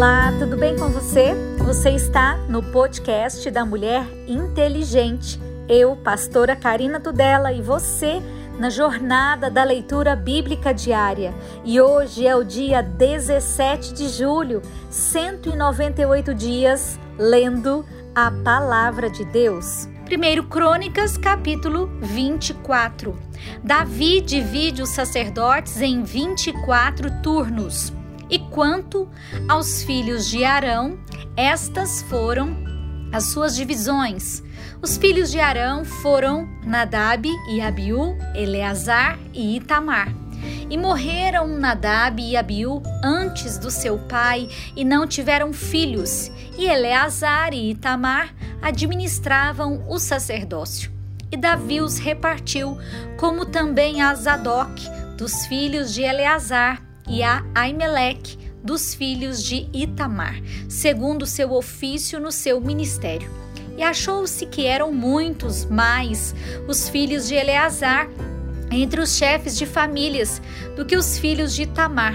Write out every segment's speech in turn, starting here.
Olá, tudo bem com você? Você está no podcast da Mulher Inteligente. Eu, pastora Karina Tudela, e você na jornada da leitura bíblica diária. E hoje é o dia 17 de julho, 198 dias lendo a palavra de Deus. 1 Crônicas, capítulo 24. Davi divide os sacerdotes em 24 turnos. E quanto aos filhos de Arão, estas foram as suas divisões. Os filhos de Arão foram Nadab e Abiú, Eleazar e Itamar. E morreram Nadab e Abiú antes do seu pai e não tiveram filhos. E Eleazar e Itamar administravam o sacerdócio. E Davi os repartiu, como também a Zadok, dos filhos de Eleazar, e a Aimeleque, dos filhos de Itamar, segundo seu ofício no seu ministério. E achou-se que eram muitos mais os filhos de Eleazar entre os chefes de famílias do que os filhos de Itamar.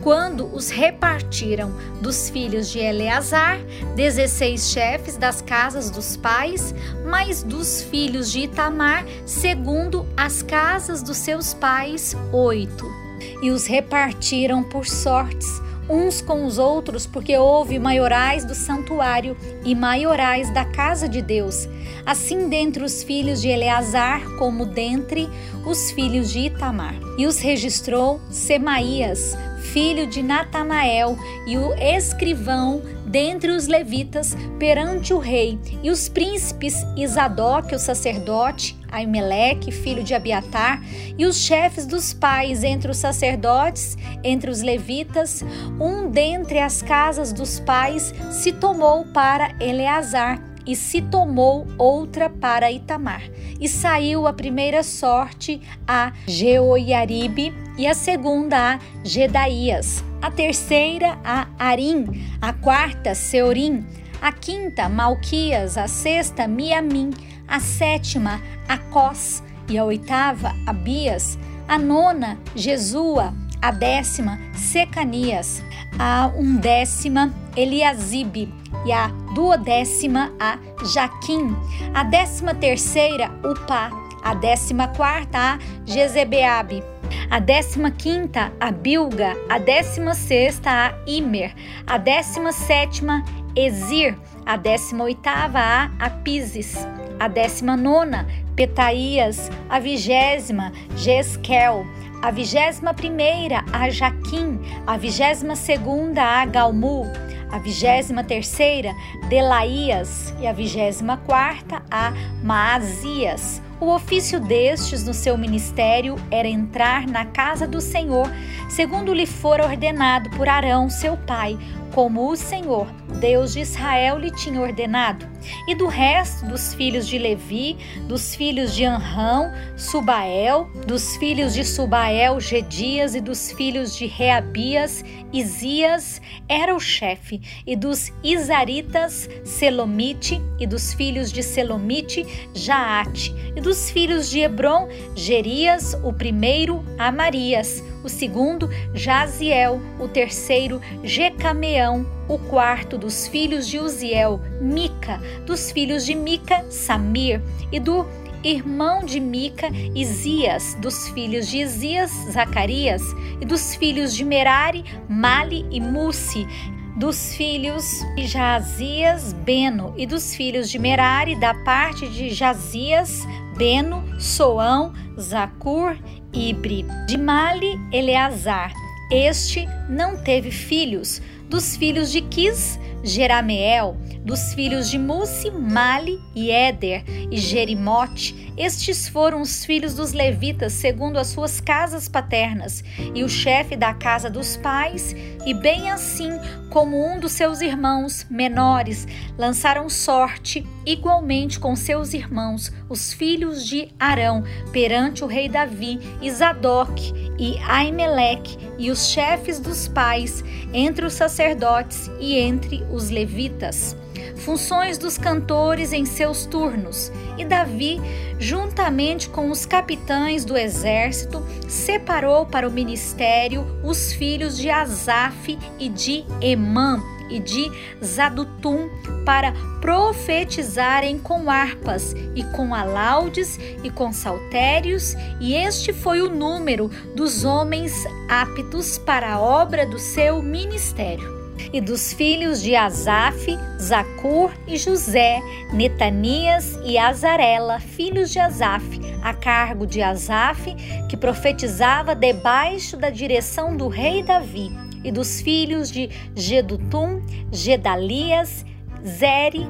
Quando os repartiram dos filhos de Eleazar, dezesseis chefes das casas dos pais, mais dos filhos de Itamar, segundo as casas dos seus pais, oito e os repartiram por sortes uns com os outros, porque houve maiorais do santuário e maiorais da casa de Deus, assim dentre os filhos de Eleazar, como dentre os filhos de Itamar. E os registrou Semaías, filho de Natanael, e o escrivão dentre os levitas perante o rei, e os príncipes Isadoc, o sacerdote, Aimeleque, filho de Abiatar, e os chefes dos pais entre os sacerdotes, entre os levitas, um dentre as casas dos pais se tomou para Eleazar, e se tomou outra para Itamar. E saiu a primeira sorte a Jeoiaribe e a segunda a Gedaías, a terceira a Arim, a quarta Seorim, a quinta Malquias, a sexta Miamim, a sétima Acós e a oitava Abias, a nona Jesua, a décima Secanias, a undécima Eliasibe e a duodécima a Jaquim, a décima terceira Upá, a décima quarta a Jezebeabe, a décima quinta a Bilga, a décima sexta a Imer, a décima sétima Ezir, a décima oitava a Apises, a décima nona Petaías, a vigésima Jesquel, a vigésima primeira a Jaquim, a vigésima segunda a Galmu, a vigésima terceira Delaías e a vigésima quarta a Maazias. O ofício destes no seu ministério era entrar na casa do Senhor, segundo lhe fora ordenado por Arão, seu pai, como o Senhor, Deus de Israel, lhe tinha ordenado. E do resto dos filhos de Levi, dos filhos de Anrão, Subael, dos filhos de Subael, Gedias, e dos filhos de Reabias, Isias era o chefe, e dos Isaritas, Selomite, e dos filhos de Selomite, Jaate, e dos filhos de Hebron, Gerias, o primeiro, Amarias, o segundo, Jaziel, o terceiro, Jecameão, o quarto dos filhos de Uziel, Mica, dos filhos de Mica, Samir, e do irmão de Mica, Isias, dos filhos de Isias, Zacarias, e dos filhos de Merari, Mali e Musi, dos filhos de Jazias, Beno, e dos filhos de Merari, da parte de Jazias, Beno, Soão, Zacur, Ibre. De Mali, Eleazar. Este não teve filhos. Dos filhos de Quis, Jerameel, dos filhos de Musi, Mali e Éder e Jerimote. Estes foram os filhos dos levitas segundo as suas casas paternas, e o chefe da casa dos pais, e bem assim como um dos seus irmãos menores, lançaram sorte igualmente com seus irmãos, os filhos de Arão, perante o rei Davi, Zadok e Aimeleque, e os chefes dos pais, entre os sacerdotes e entre os levitas funções dos cantores em seus turnos, e Davi, juntamente com os capitães do exército, separou para o ministério os filhos de Asaf e de Emã, e de Zadutum para profetizarem com harpas e com alaudes e com saltérios, e este foi o número dos homens aptos para a obra do seu ministério e dos filhos de Asaf, Zacur e José, Netanias e Azarela, filhos de Asaf, a cargo de Asaf, que profetizava debaixo da direção do rei Davi, e dos filhos de Gedutum, Gedalias, Zeri,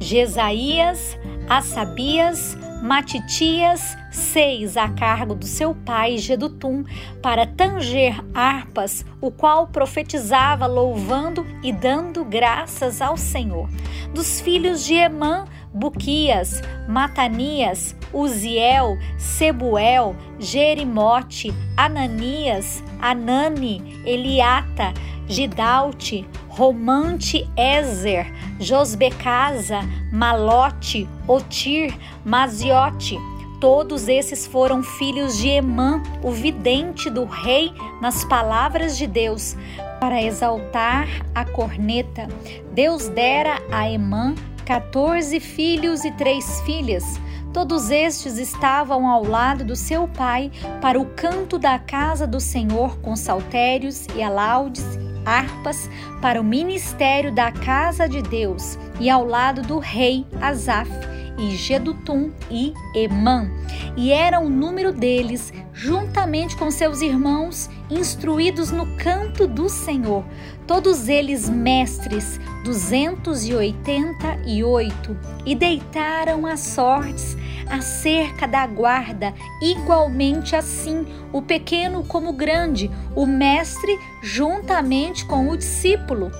Jesaías, Assabias, Matitias, seis a cargo do seu pai Gedutum, para tanger harpas, o qual profetizava louvando e dando graças ao Senhor. Dos filhos de Emã, Buquias, Matanias, Uziel, Sebuel, Jerimote, Ananias, Anani, Eliata, Gidalte, Romante Ezer, Josbecasa, Malote, Otir, Maziote. Todos esses foram filhos de Emã, o vidente do rei, nas palavras de Deus. Para exaltar a corneta, Deus dera a Emã 14 filhos e três filhas. Todos estes estavam ao lado do seu pai para o canto da casa do Senhor com saltérios e alaudes harpas para o ministério da casa de Deus e ao lado do rei Asaf e Gedutum e Emã, e era o número deles, juntamente com seus irmãos, instruídos no canto do Senhor, todos eles mestres, duzentos e oitenta e oito, e deitaram as sortes acerca da guarda, igualmente assim, o pequeno como o grande, o mestre juntamente com o discípulo.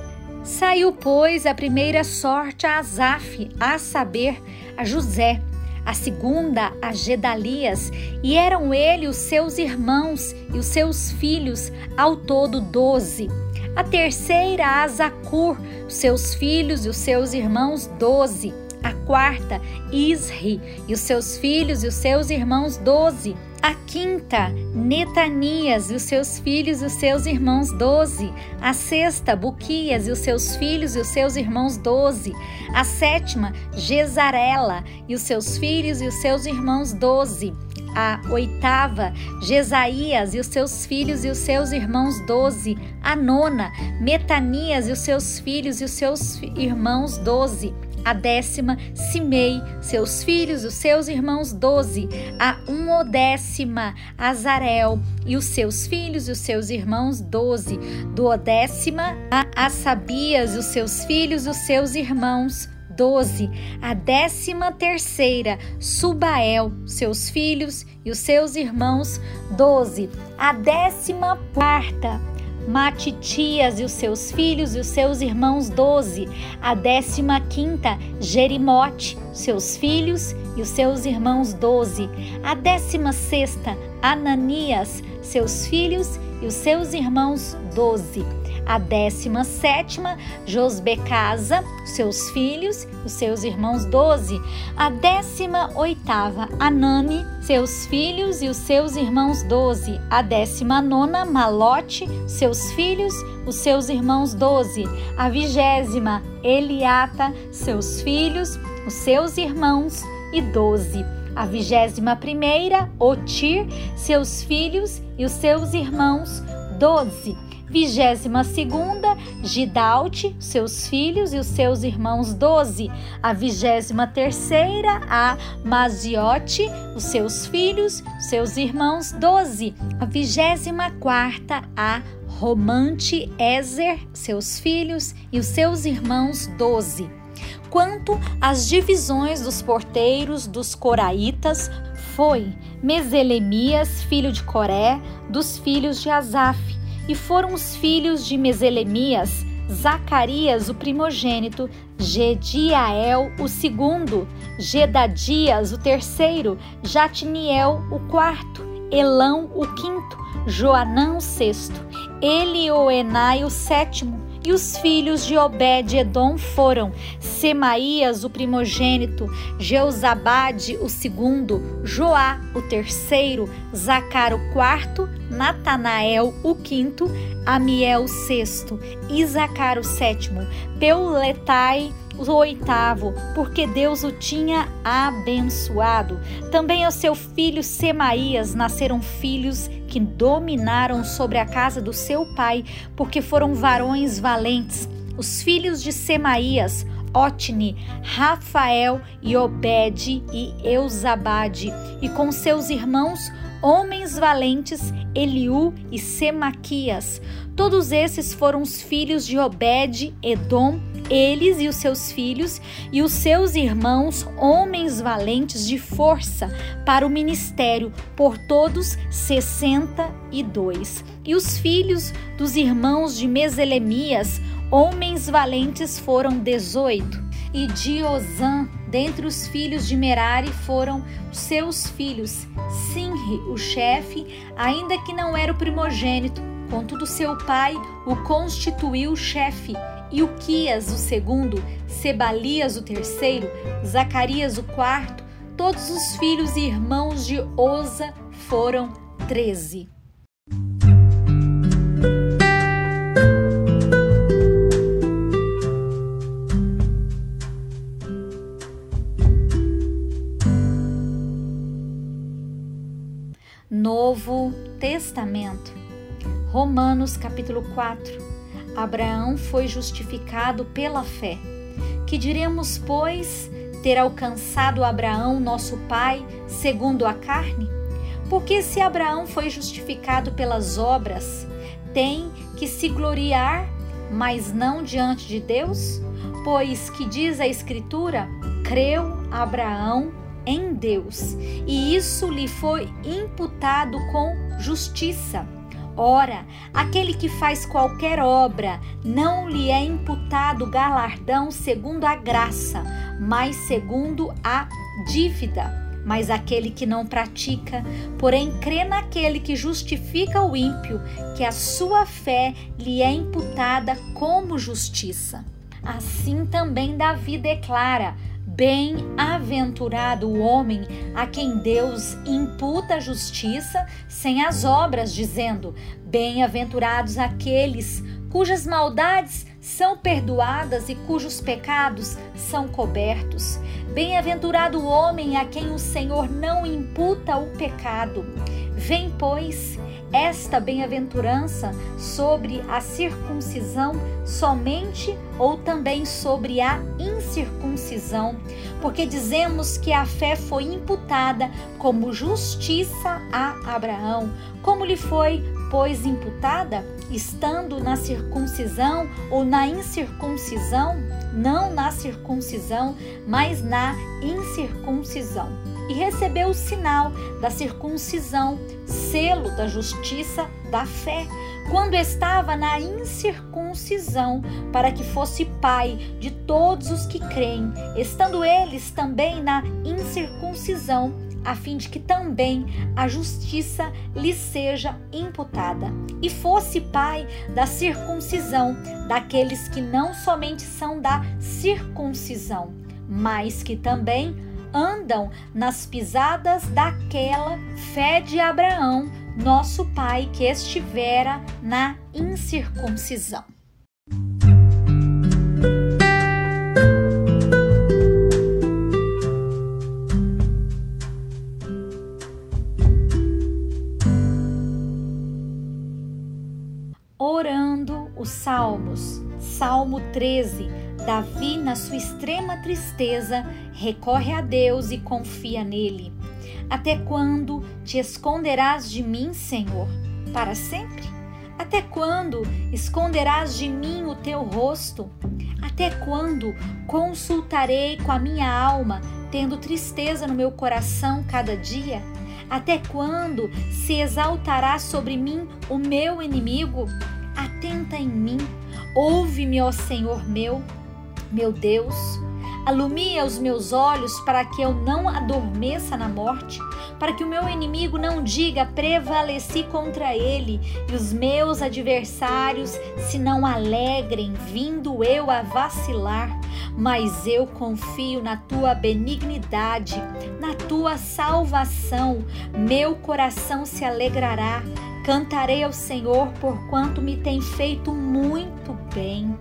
Saiu, pois, a primeira sorte a Asaf, a saber, a José, a segunda a Gedalias, e eram ele os seus irmãos e os seus filhos, ao todo doze. A terceira a Zacur, seus filhos e os seus irmãos, doze a quarta, Isri e os seus filhos e os seus irmãos, doze. A quinta, Netanias e os seus filhos e os seus irmãos, doze. A sexta, Buquias e os seus filhos e os seus irmãos, doze. A sétima, Gesarela e os seus filhos e os seus irmãos, doze. A oitava, Jesaías e os seus filhos e os seus irmãos, doze. A nona, Metanias e os seus filhos e os seus irmãos, doze a décima, Simei, seus filhos, os seus irmãos, doze. A unodécima, Azarel, e os seus filhos e os seus irmãos, doze. Duodécima, a Assabias, os seus filhos os seus irmãos, doze. A décima terceira, Subael, seus filhos e os seus irmãos, doze. A décima quarta, Matitias e os seus filhos e os seus irmãos, doze. A décima quinta, Jerimote, seus filhos e os seus irmãos, doze. A décima sexta, Ananias, seus filhos e os seus irmãos, doze. A décima sétima, Josbecasa, seus filhos, os seus irmãos doze. A décima oitava, Anani, seus filhos e os seus irmãos doze. A décima nona, Malote, seus filhos, os seus irmãos doze. A vigésima, Eliata, seus filhos, os seus irmãos e doze. A vigésima primeira, Otir, seus filhos e os seus irmãos, doze. Vigésima segunda, Gidalte, seus filhos e os seus irmãos, doze. A vigésima terceira, a Maziote, os seus filhos, seus irmãos, doze. A vigésima quarta, a Romante Ezer, seus filhos e os seus irmãos, doze. Quanto às divisões dos porteiros dos coraitas, foi Meselemias, filho de Coré, dos filhos de Asaf, e foram os filhos de Meselemias, Zacarias, o primogênito, Gediael, o segundo, Gedadias, o terceiro, Jatniel, o quarto, Elão, o quinto, Joanã, o sexto, Elioenai, o sétimo, E os filhos de Obed-Edom foram Semaías, o primogênito, Jeuzabade, o segundo, Joá, o terceiro, Zacar, o quarto, Natanael, o quinto, Amiel, o sexto, Isacar, o sétimo, Peuletai, o oitavo, porque Deus o tinha abençoado. Também ao seu filho Semaías nasceram filhos que dominaram sobre a casa do seu pai, porque foram varões valentes. Os filhos de Semaías, Otni, Rafael e Obed e Eusabade, e com seus irmãos, homens valentes, Eliú e Semaquias. Todos esses foram os filhos de Obed, Edom, eles e os seus filhos e os seus irmãos, homens valentes de força para o ministério, por todos sessenta e dois. Os filhos dos irmãos de Meselemias, homens valentes, foram dezoito. E de Ozã, dentre os filhos de Merari, foram seus filhos, Sinri, o chefe, ainda que não era o primogênito, contudo seu pai o constituiu chefe Uquias o segundo, Sebalias o terceiro, Zacarias o quarto, todos os filhos e irmãos de Oza foram treze. Novo Testamento, Romanos capítulo 4 Abraão foi justificado pela fé. Que diremos, pois, ter alcançado Abraão, nosso pai, segundo a carne? Porque se Abraão foi justificado pelas obras, tem que se gloriar, mas não diante de Deus? Pois que diz a Escritura: creu Abraão em Deus, e isso lhe foi imputado com justiça. Ora, aquele que faz qualquer obra não lhe é imputado galardão segundo a graça, mas segundo a dívida. Mas aquele que não pratica, porém crê naquele que justifica o ímpio, que a sua fé lhe é imputada como justiça. Assim também Davi declara: Bem-aventurado o homem a quem Deus imputa a justiça sem as obras, dizendo: Bem-aventurados aqueles cujas maldades são perdoadas e cujos pecados são cobertos. Bem-aventurado o homem a quem o Senhor não imputa o pecado. Vem, pois, esta bem-aventurança sobre a circuncisão somente ou também sobre a incircuncisão, porque dizemos que a fé foi imputada como justiça a Abraão, como lhe foi, pois, imputada, estando na circuncisão ou na incircuncisão, não na circuncisão, mas na incircuncisão e recebeu o sinal da circuncisão, selo da justiça da fé, quando estava na incircuncisão, para que fosse pai de todos os que creem, estando eles também na incircuncisão, a fim de que também a justiça lhe seja imputada, e fosse pai da circuncisão, daqueles que não somente são da circuncisão, mas que também andam nas pisadas daquela fé de Abraão, nosso pai que estivera na incircuncisão. Orando os Salmos, Salmo 13 Davi, na sua extrema tristeza, recorre a Deus e confia nele. Até quando te esconderás de mim, Senhor? Para sempre? Até quando esconderás de mim o teu rosto? Até quando consultarei com a minha alma, tendo tristeza no meu coração cada dia? Até quando se exaltará sobre mim o meu inimigo? Atenta em mim, ouve-me, ó Senhor meu. Meu Deus, alumia os meus olhos para que eu não adormeça na morte, para que o meu inimigo não diga prevaleci contra ele e os meus adversários se não alegrem, vindo eu a vacilar. Mas eu confio na tua benignidade, na tua salvação. Meu coração se alegrará. Cantarei ao Senhor por quanto me tem feito muito bem.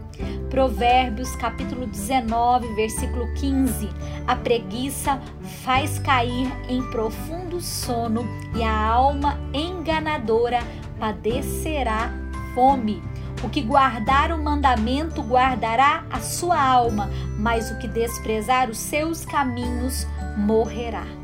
Provérbios capítulo 19, versículo 15. A preguiça faz cair em profundo sono e a alma enganadora padecerá fome. O que guardar o mandamento guardará a sua alma, mas o que desprezar os seus caminhos morrerá.